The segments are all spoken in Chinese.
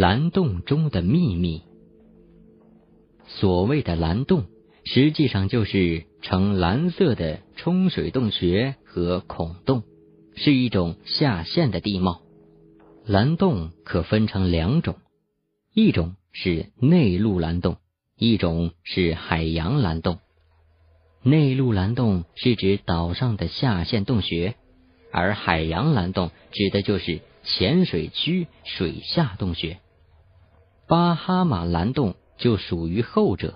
蓝洞中的秘密。所谓的蓝洞，实际上就是呈蓝色的冲水洞穴和孔洞，是一种下陷的地貌。蓝洞可分成两种，一种是内陆蓝洞，一种是海洋蓝洞。内陆蓝洞是指岛上的下陷洞穴，而海洋蓝洞指的就是浅水区水下洞穴。巴哈马蓝洞就属于后者。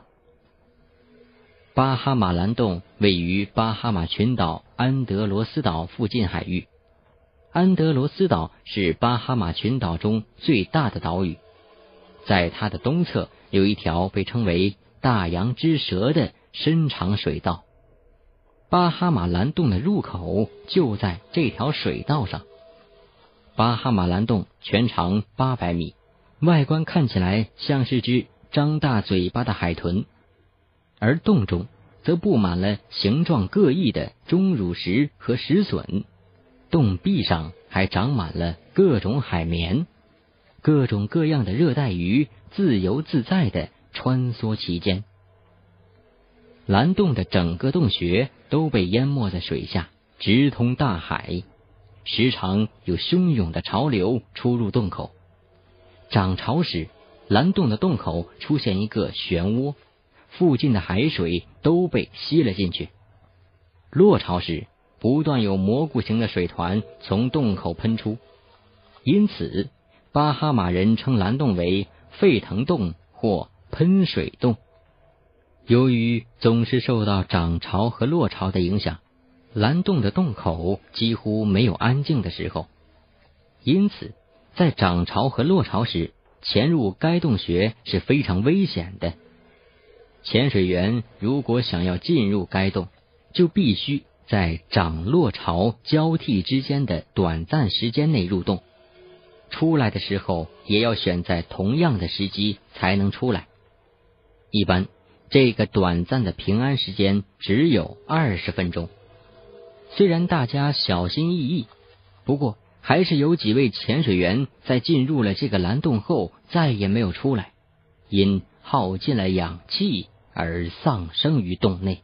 巴哈马蓝洞位于巴哈马群岛安德罗斯岛附近海域。安德罗斯岛是巴哈马群岛中最大的岛屿，在它的东侧有一条被称为“大洋之蛇”的深长水道。巴哈马蓝洞的入口就在这条水道上。巴哈马蓝洞全长八百米，外观看起来像是只张大嘴巴的海豚，而洞中则布满了形状各异的钟乳石和石笋。洞壁上还长满了各种海绵，各种各样的热带鱼自由自在的穿梭其间。蓝洞的整个洞穴都被淹没在水下，直通大海。时常有汹涌的潮流出入洞口。涨潮时，蓝洞的洞口出现一个漩涡，附近的海水都被吸了进去。落潮时，不断有蘑菇形的水团从洞口喷出，因此巴哈马人称蓝洞为沸腾洞或喷水洞。由于总是受到涨潮和落潮的影响，蓝洞的洞口几乎没有安静的时候，因此在涨潮和落潮时潜入该洞穴是非常危险的。潜水员如果想要进入该洞，就必须。在涨落潮交替之间的短暂时间内入洞，出来的时候也要选在同样的时机才能出来。一般这个短暂的平安时间只有二十分钟。虽然大家小心翼翼，不过还是有几位潜水员在进入了这个蓝洞后再也没有出来，因耗尽了氧气而丧生于洞内。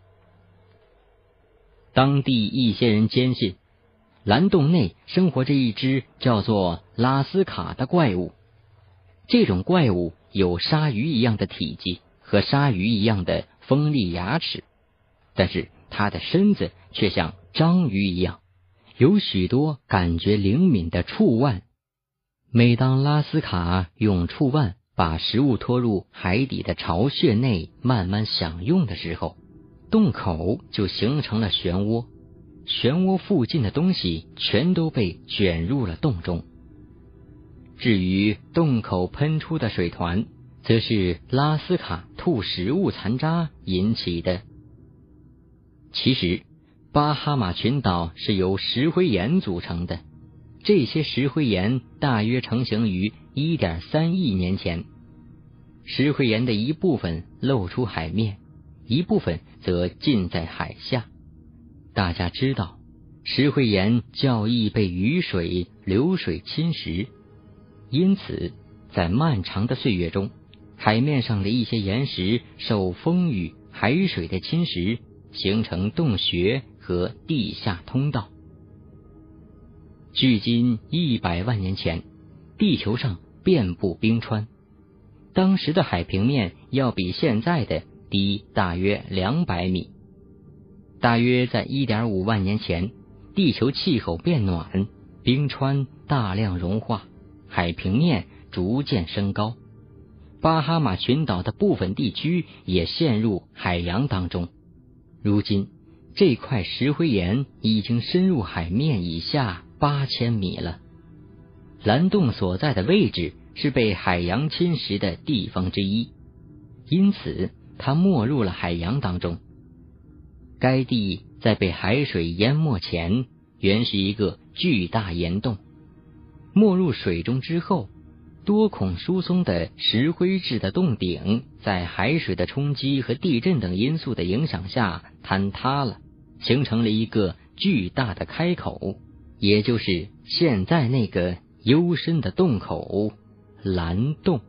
当地一些人坚信，蓝洞内生活着一只叫做拉斯卡的怪物。这种怪物有鲨鱼一样的体积和鲨鱼一样的锋利牙齿，但是它的身子却像章鱼一样，有许多感觉灵敏的触腕。每当拉斯卡用触腕把食物拖入海底的巢穴内慢慢享用的时候，洞口就形成了漩涡，漩涡附近的东西全都被卷入了洞中。至于洞口喷出的水团，则是拉斯卡吐食物残渣引起的。其实，巴哈马群岛是由石灰岩组成的，这些石灰岩大约成型于一点三亿年前，石灰岩的一部分露出海面。一部分则浸在海下。大家知道，石灰岩较易被雨水、流水侵蚀，因此在漫长的岁月中，海面上的一些岩石受风雨、海水的侵蚀，形成洞穴和地下通道。距今一百万年前，地球上遍布冰川，当时的海平面要比现在的。低大约两百米，大约在一点五万年前，地球气候变暖，冰川大量融化，海平面逐渐升高，巴哈马群岛的部分地区也陷入海洋当中。如今，这块石灰岩已经深入海面以下八千米了。蓝洞所在的位置是被海洋侵蚀的地方之一，因此。它没入了海洋当中。该地在被海水淹没前，原是一个巨大岩洞。没入水中之后，多孔疏松的石灰质的洞顶，在海水的冲击和地震等因素的影响下坍塌了，形成了一个巨大的开口，也就是现在那个幽深的洞口蓝洞。